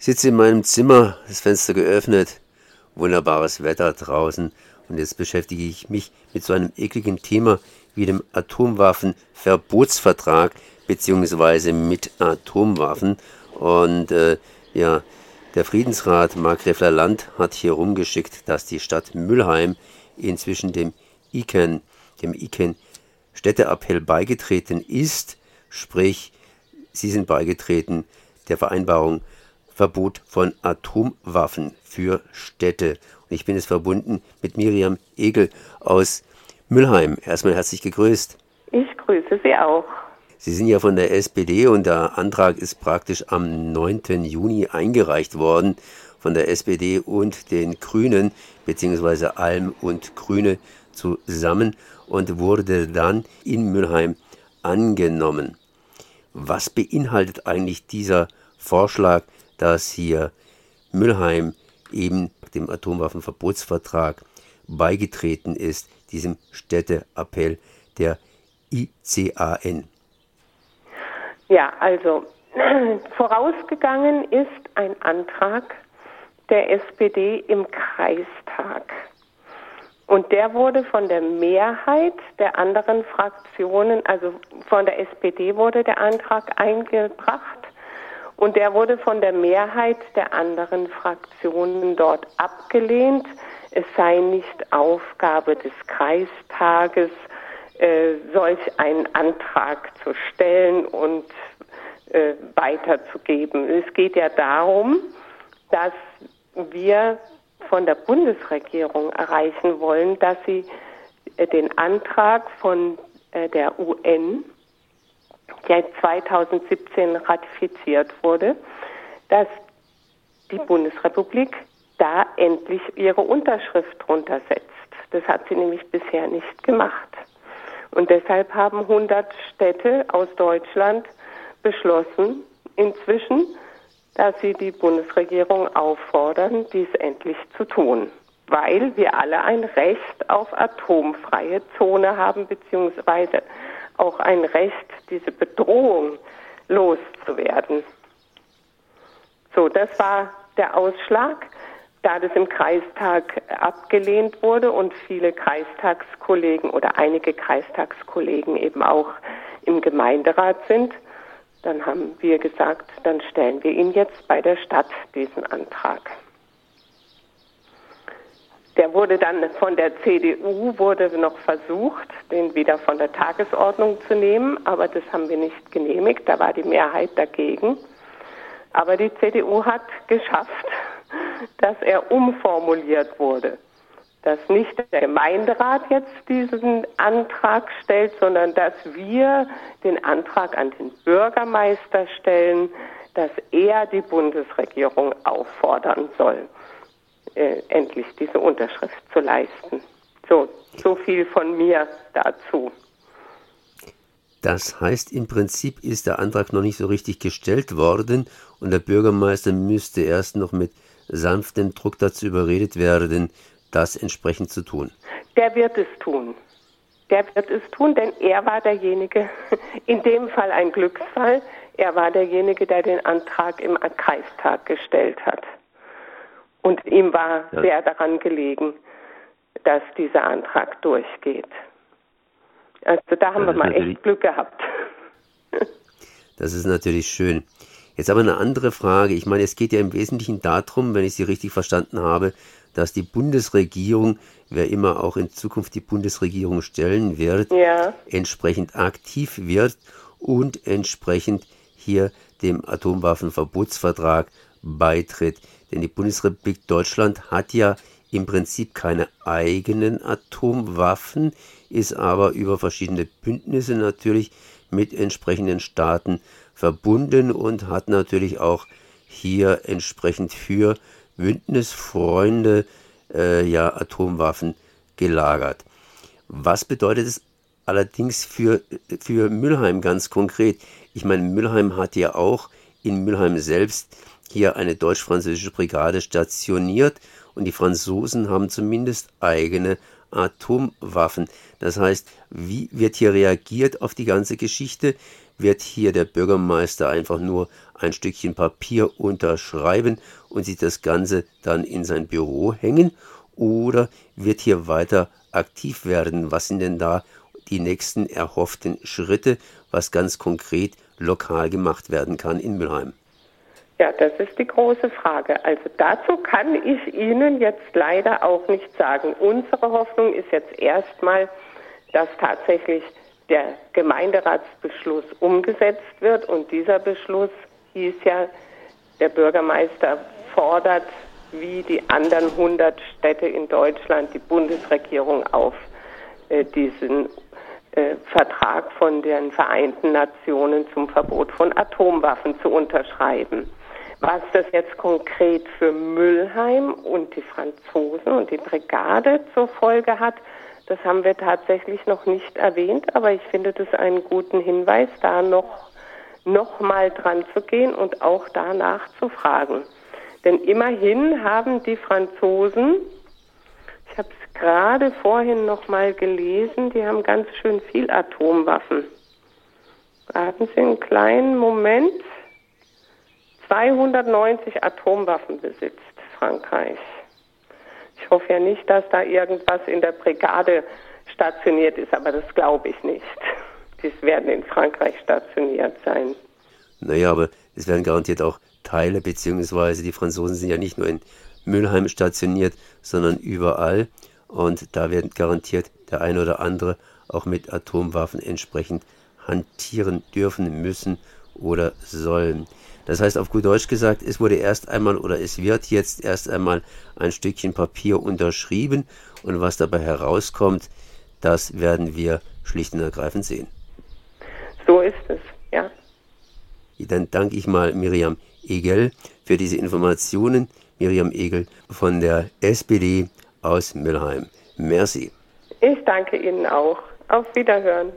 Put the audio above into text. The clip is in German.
sitze in meinem Zimmer, das Fenster geöffnet, wunderbares Wetter draußen. Und jetzt beschäftige ich mich mit so einem ekligen Thema wie dem Atomwaffenverbotsvertrag beziehungsweise mit Atomwaffen. Und äh, ja, der Friedensrat Markgräfler Land hat hier rumgeschickt, dass die Stadt Müllheim inzwischen dem ICAN, dem ICAN Städteappell beigetreten ist, sprich, sie sind beigetreten der Vereinbarung Verbot von Atomwaffen für Städte. Und ich bin jetzt verbunden mit Miriam Egel aus Müllheim. Erstmal herzlich gegrüßt. Ich grüße Sie auch. Sie sind ja von der SPD und der Antrag ist praktisch am 9. Juni eingereicht worden von der SPD und den Grünen, beziehungsweise Alm und Grüne zusammen und wurde dann in Müllheim angenommen. Was beinhaltet eigentlich dieser Vorschlag dass hier Müllheim eben dem Atomwaffenverbotsvertrag beigetreten ist, diesem Städteappell der ICAN. Ja, also vorausgegangen ist ein Antrag der SPD im Kreistag. Und der wurde von der Mehrheit der anderen Fraktionen, also von der SPD wurde der Antrag eingebracht und der wurde von der Mehrheit der anderen Fraktionen dort abgelehnt. Es sei nicht Aufgabe des Kreistages, äh, solch einen Antrag zu stellen und äh, weiterzugeben. Es geht ja darum, dass wir von der Bundesregierung erreichen wollen, dass sie äh, den Antrag von äh, der UN der 2017 ratifiziert wurde, dass die Bundesrepublik da endlich ihre Unterschrift drunter setzt. Das hat sie nämlich bisher nicht gemacht. Und deshalb haben 100 Städte aus Deutschland beschlossen inzwischen, dass sie die Bundesregierung auffordern, dies endlich zu tun, weil wir alle ein Recht auf atomfreie Zone haben, beziehungsweise auch ein Recht, diese Bedrohung loszuwerden. So, das war der Ausschlag, da das im Kreistag abgelehnt wurde und viele Kreistagskollegen oder einige Kreistagskollegen eben auch im Gemeinderat sind. Dann haben wir gesagt, dann stellen wir ihn jetzt bei der Stadt diesen Antrag. Der wurde dann von der CDU, wurde noch versucht, den wieder von der Tagesordnung zu nehmen, aber das haben wir nicht genehmigt, da war die Mehrheit dagegen. Aber die CDU hat geschafft, dass er umformuliert wurde. Dass nicht der Gemeinderat jetzt diesen Antrag stellt, sondern dass wir den Antrag an den Bürgermeister stellen, dass er die Bundesregierung auffordern soll äh, endlich diese Unterschrift zu leisten. So, so viel von mir dazu. Das heißt, im Prinzip ist der Antrag noch nicht so richtig gestellt worden und der Bürgermeister müsste erst noch mit sanftem Druck dazu überredet werden, das entsprechend zu tun. Der wird es tun. Der wird es tun, denn er war derjenige, in dem Fall ein Glücksfall, er war derjenige, der den Antrag im Kreistag gestellt hat. Und ihm war ja. sehr daran gelegen, dass dieser Antrag durchgeht. Also da haben wir mal echt Glück gehabt. Das ist natürlich schön. Jetzt aber eine andere Frage. Ich meine, es geht ja im Wesentlichen darum, wenn ich Sie richtig verstanden habe, dass die Bundesregierung, wer immer auch in Zukunft die Bundesregierung stellen wird, ja. entsprechend aktiv wird und entsprechend hier dem Atomwaffenverbotsvertrag beitritt. Denn die Bundesrepublik Deutschland hat ja im Prinzip keine eigenen Atomwaffen, ist aber über verschiedene Bündnisse natürlich mit entsprechenden Staaten verbunden und hat natürlich auch hier entsprechend für Bündnisfreunde äh, ja Atomwaffen gelagert. Was bedeutet es allerdings für, für Mülheim ganz konkret? Ich meine, Mülheim hat ja auch in Mülheim selbst hier eine deutsch-französische Brigade stationiert und die Franzosen haben zumindest eigene Atomwaffen. Das heißt, wie wird hier reagiert auf die ganze Geschichte? wird hier der Bürgermeister einfach nur ein Stückchen Papier unterschreiben und sich das Ganze dann in sein Büro hängen? Oder wird hier weiter aktiv werden? Was sind denn da die nächsten erhofften Schritte, was ganz konkret lokal gemacht werden kann in Mülheim? Ja, das ist die große Frage. Also dazu kann ich Ihnen jetzt leider auch nicht sagen. Unsere Hoffnung ist jetzt erstmal, dass tatsächlich der Gemeinderatsbeschluss umgesetzt wird. Und dieser Beschluss hieß ja, der Bürgermeister fordert wie die anderen 100 Städte in Deutschland die Bundesregierung auf, äh, diesen äh, Vertrag von den Vereinten Nationen zum Verbot von Atomwaffen zu unterschreiben. Was das jetzt konkret für Müllheim und die Franzosen und die Brigade zur Folge hat, das haben wir tatsächlich noch nicht erwähnt, aber ich finde das einen guten Hinweis, da noch, noch mal dran zu gehen und auch da nachzufragen. Denn immerhin haben die Franzosen, ich habe es gerade vorhin noch mal gelesen, die haben ganz schön viel Atomwaffen. Warten Sie einen kleinen Moment. 290 Atomwaffen besitzt Frankreich. Ich hoffe ja nicht, dass da irgendwas in der Brigade stationiert ist, aber das glaube ich nicht. Die werden in Frankreich stationiert sein. Naja, aber es werden garantiert auch Teile, beziehungsweise die Franzosen sind ja nicht nur in Mülheim stationiert, sondern überall. Und da werden garantiert der eine oder andere auch mit Atomwaffen entsprechend hantieren dürfen, müssen oder sollen. Das heißt auf gut Deutsch gesagt, es wurde erst einmal oder es wird jetzt erst einmal ein Stückchen Papier unterschrieben und was dabei herauskommt, das werden wir schlicht und ergreifend sehen. So ist es, ja. Dann danke ich mal Miriam Egel für diese Informationen. Miriam Egel von der SPD aus Müllheim. Merci. Ich danke Ihnen auch. Auf Wiederhören.